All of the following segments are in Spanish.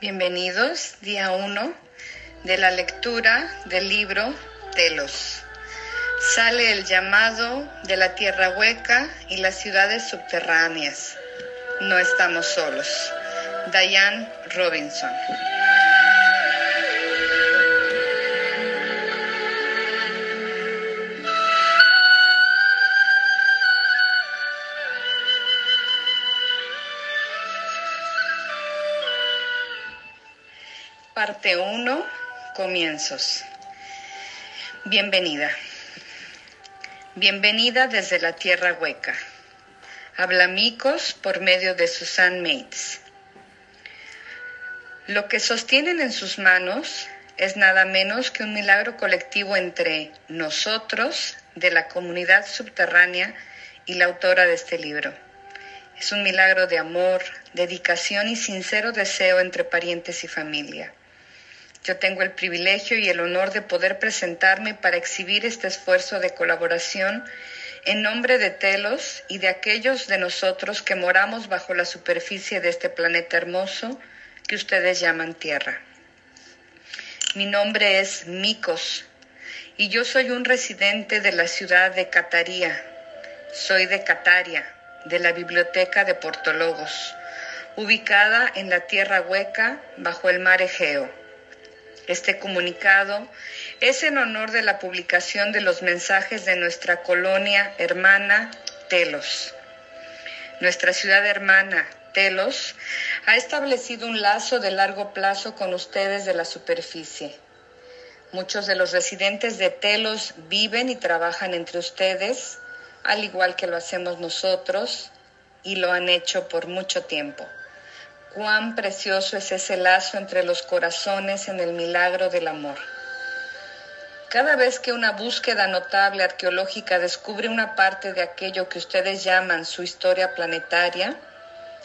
Bienvenidos, día 1 de la lectura del libro Telos. Sale el llamado de la tierra hueca y las ciudades subterráneas. No estamos solos. Diane Robinson. Parte 1. Comienzos. Bienvenida. Bienvenida desde la tierra hueca. Habla Micos por medio de sus mates. Lo que sostienen en sus manos es nada menos que un milagro colectivo entre nosotros, de la comunidad subterránea, y la autora de este libro. Es un milagro de amor, dedicación y sincero deseo entre parientes y familia. Yo tengo el privilegio y el honor de poder presentarme para exhibir este esfuerzo de colaboración en nombre de Telos y de aquellos de nosotros que moramos bajo la superficie de este planeta hermoso que ustedes llaman Tierra. Mi nombre es Mikos y yo soy un residente de la ciudad de Cataría. Soy de Cataria, de la biblioteca de Portologos, ubicada en la Tierra Hueca bajo el mar Egeo. Este comunicado es en honor de la publicación de los mensajes de nuestra colonia hermana Telos. Nuestra ciudad hermana Telos ha establecido un lazo de largo plazo con ustedes de la superficie. Muchos de los residentes de Telos viven y trabajan entre ustedes, al igual que lo hacemos nosotros, y lo han hecho por mucho tiempo. Cuán precioso es ese lazo entre los corazones en el milagro del amor. Cada vez que una búsqueda notable arqueológica descubre una parte de aquello que ustedes llaman su historia planetaria,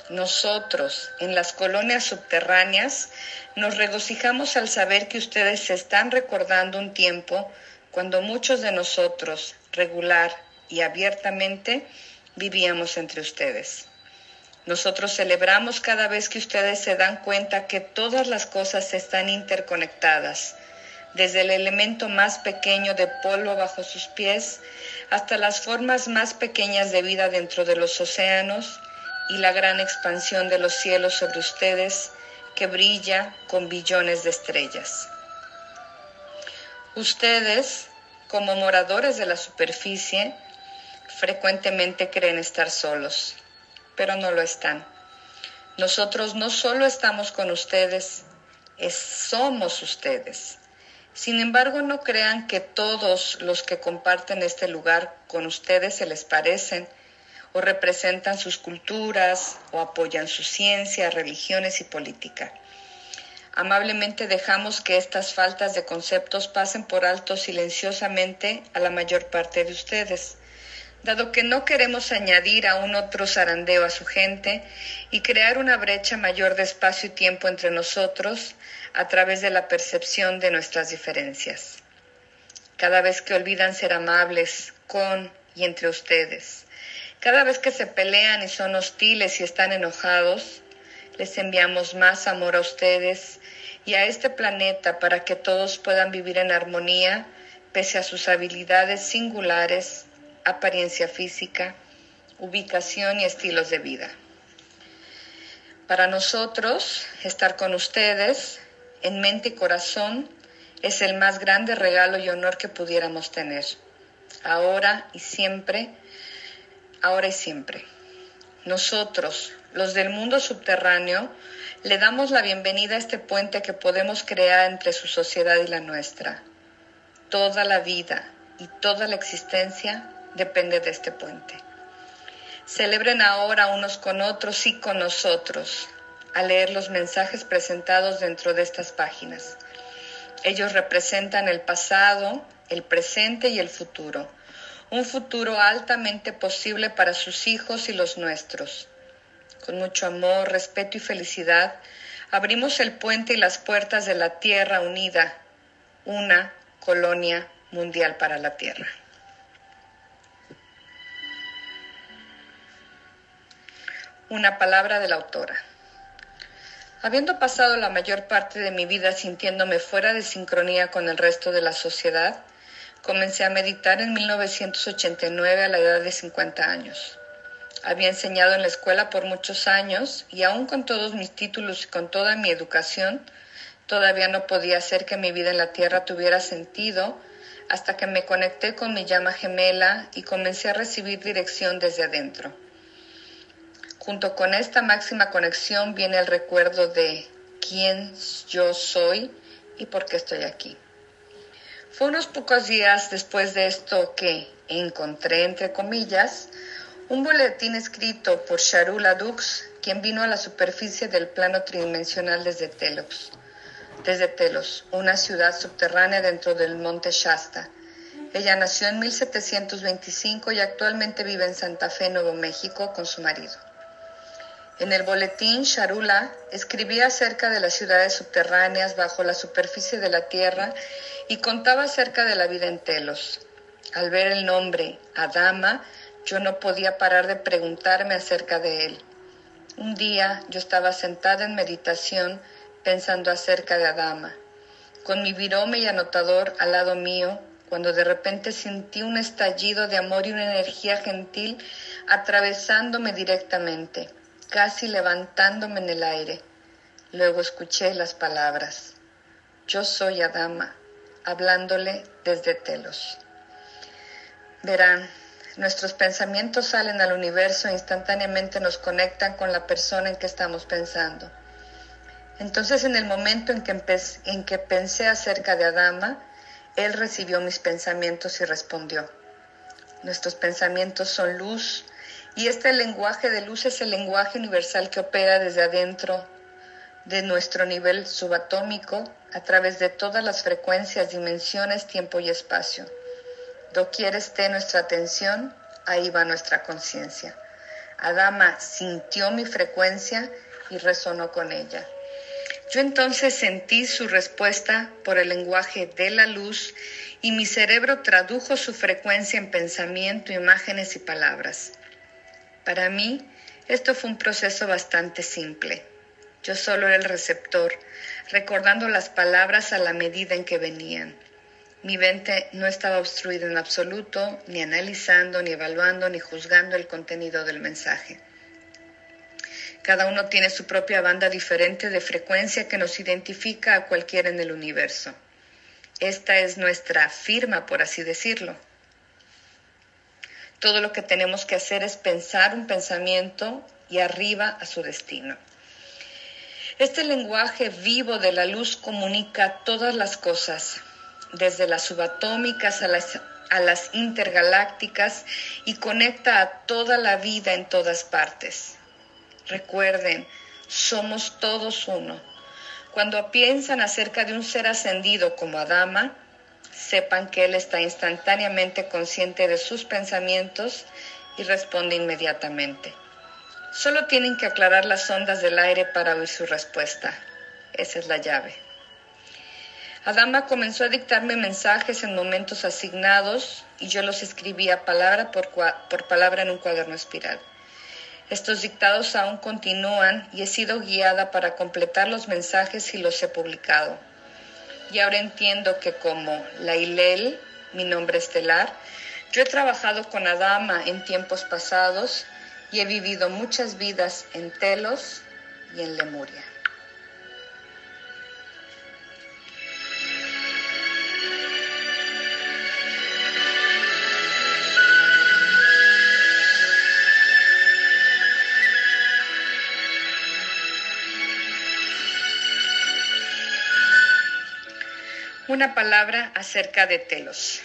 nosotros, en las colonias subterráneas, nos regocijamos al saber que ustedes se están recordando un tiempo cuando muchos de nosotros, regular y abiertamente, vivíamos entre ustedes. Nosotros celebramos cada vez que ustedes se dan cuenta que todas las cosas están interconectadas, desde el elemento más pequeño de polvo bajo sus pies hasta las formas más pequeñas de vida dentro de los océanos y la gran expansión de los cielos sobre ustedes que brilla con billones de estrellas. Ustedes, como moradores de la superficie, frecuentemente creen estar solos pero no lo están. Nosotros no solo estamos con ustedes, somos ustedes. Sin embargo, no crean que todos los que comparten este lugar con ustedes se les parecen o representan sus culturas o apoyan su ciencia, religiones y política. Amablemente dejamos que estas faltas de conceptos pasen por alto silenciosamente a la mayor parte de ustedes dado que no queremos añadir a un otro zarandeo a su gente y crear una brecha mayor de espacio y tiempo entre nosotros a través de la percepción de nuestras diferencias. Cada vez que olvidan ser amables con y entre ustedes, cada vez que se pelean y son hostiles y están enojados, les enviamos más amor a ustedes y a este planeta para que todos puedan vivir en armonía pese a sus habilidades singulares apariencia física, ubicación y estilos de vida. Para nosotros, estar con ustedes en mente y corazón es el más grande regalo y honor que pudiéramos tener, ahora y siempre, ahora y siempre. Nosotros, los del mundo subterráneo, le damos la bienvenida a este puente que podemos crear entre su sociedad y la nuestra. Toda la vida y toda la existencia depende de este puente. Celebren ahora unos con otros y con nosotros al leer los mensajes presentados dentro de estas páginas. Ellos representan el pasado, el presente y el futuro. Un futuro altamente posible para sus hijos y los nuestros. Con mucho amor, respeto y felicidad, abrimos el puente y las puertas de la Tierra unida, una colonia mundial para la Tierra. Una palabra de la autora. Habiendo pasado la mayor parte de mi vida sintiéndome fuera de sincronía con el resto de la sociedad, comencé a meditar en 1989 a la edad de 50 años. Había enseñado en la escuela por muchos años y aún con todos mis títulos y con toda mi educación, todavía no podía hacer que mi vida en la tierra tuviera sentido hasta que me conecté con mi llama gemela y comencé a recibir dirección desde adentro. Junto con esta máxima conexión viene el recuerdo de quién yo soy y por qué estoy aquí. Fue unos pocos días después de esto que encontré, entre comillas, un boletín escrito por Sharula Dux, quien vino a la superficie del plano tridimensional desde Telos, desde Telos, una ciudad subterránea dentro del monte Shasta. Ella nació en 1725 y actualmente vive en Santa Fe, Nuevo México, con su marido. En el boletín, Sharula escribía acerca de las ciudades subterráneas bajo la superficie de la tierra y contaba acerca de la vida en Telos. Al ver el nombre Adama, yo no podía parar de preguntarme acerca de él. Un día yo estaba sentada en meditación pensando acerca de Adama, con mi virome y anotador al lado mío, cuando de repente sentí un estallido de amor y una energía gentil atravesándome directamente casi levantándome en el aire. Luego escuché las palabras. Yo soy Adama, hablándole desde Telos. Verán, nuestros pensamientos salen al universo e instantáneamente nos conectan con la persona en que estamos pensando. Entonces, en el momento en que, en que pensé acerca de Adama, él recibió mis pensamientos y respondió. Nuestros pensamientos son luz, y este lenguaje de luz es el lenguaje universal que opera desde adentro de nuestro nivel subatómico a través de todas las frecuencias, dimensiones, tiempo y espacio. Doquier esté nuestra atención, ahí va nuestra conciencia. Adama sintió mi frecuencia y resonó con ella. Yo entonces sentí su respuesta por el lenguaje de la luz y mi cerebro tradujo su frecuencia en pensamiento, imágenes y palabras. Para mí, esto fue un proceso bastante simple. Yo solo era el receptor, recordando las palabras a la medida en que venían. Mi mente no estaba obstruida en absoluto, ni analizando, ni evaluando, ni juzgando el contenido del mensaje. Cada uno tiene su propia banda diferente de frecuencia que nos identifica a cualquiera en el universo. Esta es nuestra firma, por así decirlo. Todo lo que tenemos que hacer es pensar un pensamiento y arriba a su destino. Este lenguaje vivo de la luz comunica todas las cosas, desde las subatómicas a las, a las intergalácticas y conecta a toda la vida en todas partes. Recuerden, somos todos uno. Cuando piensan acerca de un ser ascendido como Adama, sepan que Él está instantáneamente consciente de sus pensamientos y responde inmediatamente. Solo tienen que aclarar las ondas del aire para oír su respuesta. Esa es la llave. Adama comenzó a dictarme mensajes en momentos asignados y yo los escribía palabra por, por palabra en un cuaderno espiral. Estos dictados aún continúan y he sido guiada para completar los mensajes y los he publicado y ahora entiendo que como Lailel, mi nombre estelar, yo he trabajado con Adama en tiempos pasados y he vivido muchas vidas en Telos y en Lemuria. Una palabra acerca de Telos.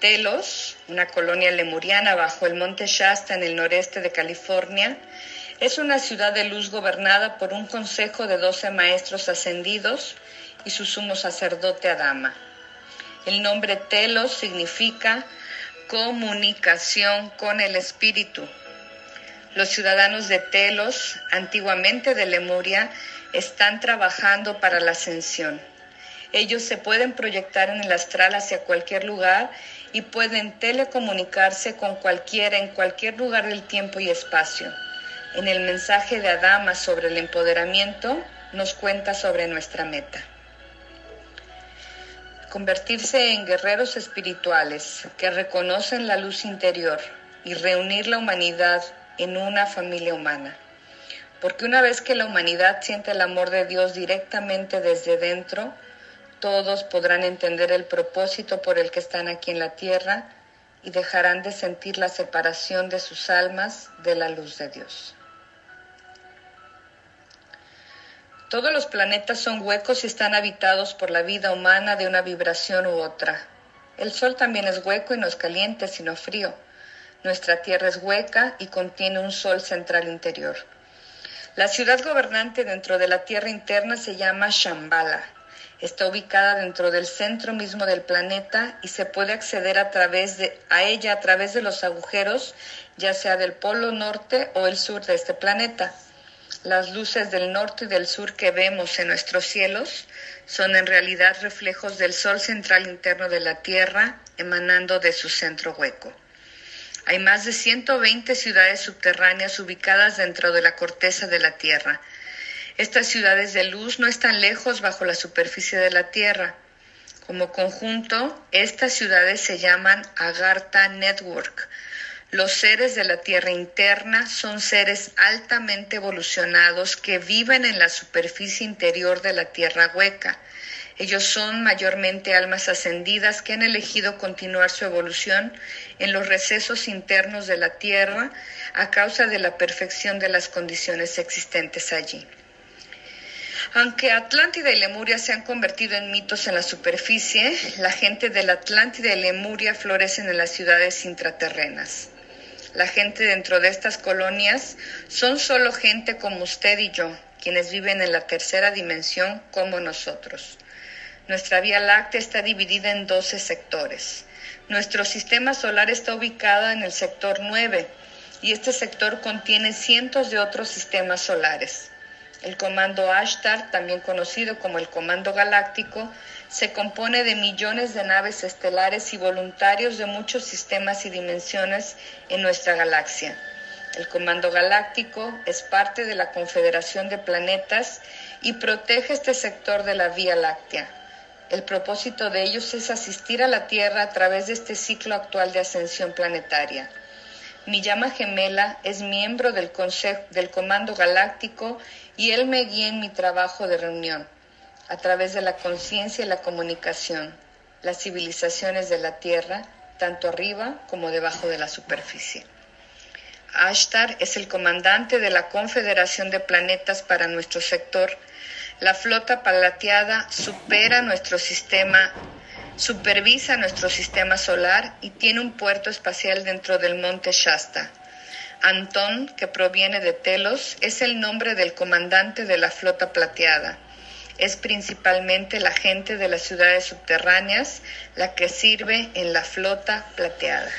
Telos, una colonia lemuriana bajo el monte Shasta en el noreste de California, es una ciudad de luz gobernada por un consejo de doce maestros ascendidos y su sumo sacerdote Adama. El nombre Telos significa comunicación con el espíritu. Los ciudadanos de Telos, antiguamente de Lemuria, están trabajando para la ascensión ellos se pueden proyectar en el astral hacia cualquier lugar y pueden telecomunicarse con cualquiera en cualquier lugar del tiempo y espacio. en el mensaje de Adama sobre el empoderamiento, nos cuenta sobre nuestra meta. Convertirse en guerreros espirituales que reconocen la luz interior y reunir la humanidad en una familia humana. Porque una vez que la humanidad siente el amor de Dios directamente desde dentro, todos podrán entender el propósito por el que están aquí en la tierra y dejarán de sentir la separación de sus almas de la luz de Dios. Todos los planetas son huecos y están habitados por la vida humana de una vibración u otra. El Sol también es hueco y no es caliente, sino frío. Nuestra Tierra es hueca y contiene un Sol central interior. La ciudad gobernante dentro de la Tierra interna se llama Shambhala. Está ubicada dentro del centro mismo del planeta y se puede acceder a, través de, a ella a través de los agujeros, ya sea del polo norte o el sur de este planeta. Las luces del norte y del sur que vemos en nuestros cielos son en realidad reflejos del Sol central interno de la Tierra emanando de su centro hueco. Hay más de 120 ciudades subterráneas ubicadas dentro de la corteza de la Tierra. Estas ciudades de luz no están lejos bajo la superficie de la Tierra. Como conjunto, estas ciudades se llaman Agartha Network, los seres de la Tierra interna son seres altamente evolucionados que viven en la superficie interior de la Tierra hueca. Ellos son mayormente almas ascendidas que han elegido continuar su evolución en los recesos internos de la Tierra a causa de la perfección de las condiciones existentes allí. Aunque Atlántida y Lemuria se han convertido en mitos en la superficie, la gente de la Atlántida y Lemuria florecen en las ciudades intraterrenas. La gente dentro de estas colonias son solo gente como usted y yo, quienes viven en la tercera dimensión como nosotros. Nuestra Vía Láctea está dividida en 12 sectores. Nuestro sistema solar está ubicado en el sector 9 y este sector contiene cientos de otros sistemas solares. El comando Ashtar, también conocido como el Comando Galáctico, se compone de millones de naves estelares y voluntarios de muchos sistemas y dimensiones en nuestra galaxia. El Comando Galáctico es parte de la Confederación de Planetas y protege este sector de la Vía Láctea. El propósito de ellos es asistir a la Tierra a través de este ciclo actual de ascensión planetaria. Mi llama gemela es miembro del, del Comando Galáctico y él me guía en mi trabajo de reunión a través de la conciencia y la comunicación, las civilizaciones de la Tierra, tanto arriba como debajo de la superficie. Ashtar es el comandante de la Confederación de Planetas para nuestro sector. La flota palateada supera nuestro sistema, supervisa nuestro sistema solar y tiene un puerto espacial dentro del monte Shasta. Antón, que proviene de Telos, es el nombre del comandante de la flota plateada es principalmente la gente de las ciudades subterráneas la que sirve en la flota plateada.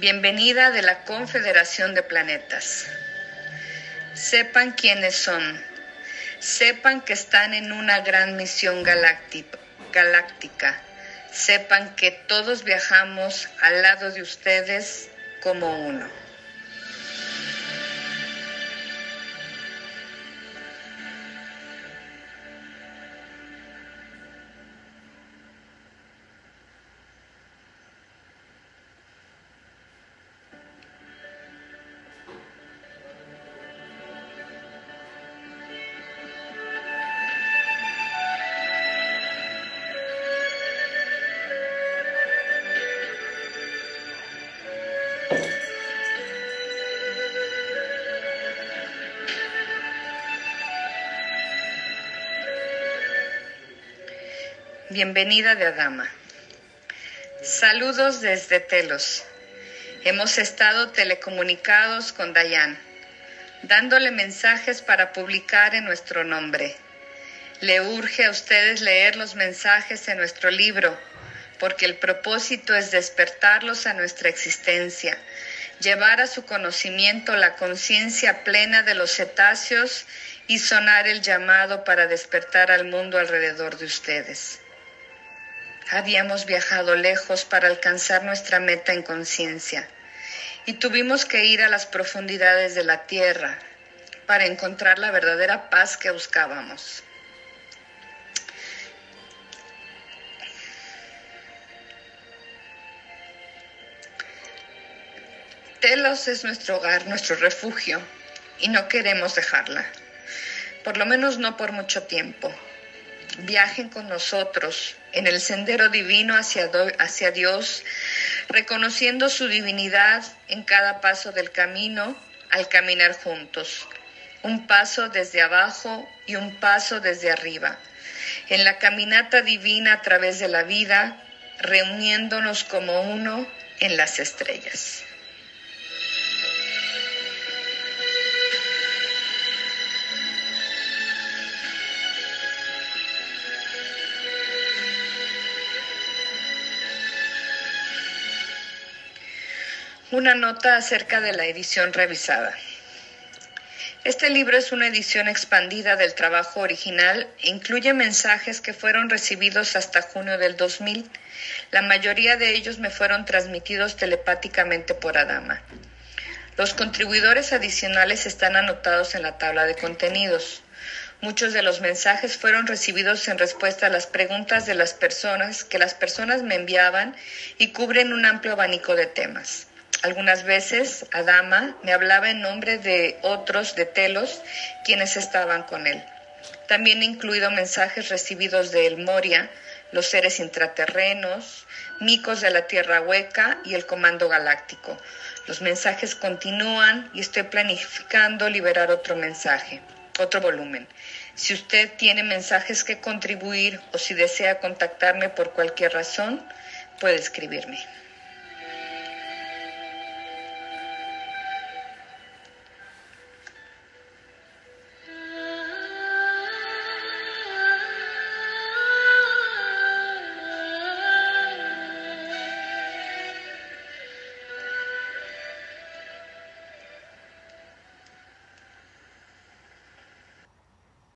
Bienvenida de la Confederación de Planetas. Sepan quiénes son. Sepan que están en una gran misión galáctica sepan que todos viajamos al lado de ustedes como uno. Bienvenida de Adama. Saludos desde Telos. Hemos estado telecomunicados con Dayan, dándole mensajes para publicar en nuestro nombre. Le urge a ustedes leer los mensajes en nuestro libro, porque el propósito es despertarlos a nuestra existencia, llevar a su conocimiento la conciencia plena de los cetáceos y sonar el llamado para despertar al mundo alrededor de ustedes. Habíamos viajado lejos para alcanzar nuestra meta en conciencia y tuvimos que ir a las profundidades de la tierra para encontrar la verdadera paz que buscábamos. Telos es nuestro hogar, nuestro refugio, y no queremos dejarla, por lo menos no por mucho tiempo. Viajen con nosotros en el sendero divino hacia, hacia Dios, reconociendo su divinidad en cada paso del camino al caminar juntos. Un paso desde abajo y un paso desde arriba. En la caminata divina a través de la vida, reuniéndonos como uno en las estrellas. Una nota acerca de la edición revisada. Este libro es una edición expandida del trabajo original e incluye mensajes que fueron recibidos hasta junio del 2000. La mayoría de ellos me fueron transmitidos telepáticamente por Adama. Los contribuidores adicionales están anotados en la tabla de contenidos. Muchos de los mensajes fueron recibidos en respuesta a las preguntas de las personas que las personas me enviaban y cubren un amplio abanico de temas. Algunas veces Adama me hablaba en nombre de otros de Telos quienes estaban con él. También he incluido mensajes recibidos de El Moria, los seres intraterrenos, micos de la Tierra Hueca y el Comando Galáctico. Los mensajes continúan y estoy planificando liberar otro mensaje, otro volumen. Si usted tiene mensajes que contribuir o si desea contactarme por cualquier razón, puede escribirme.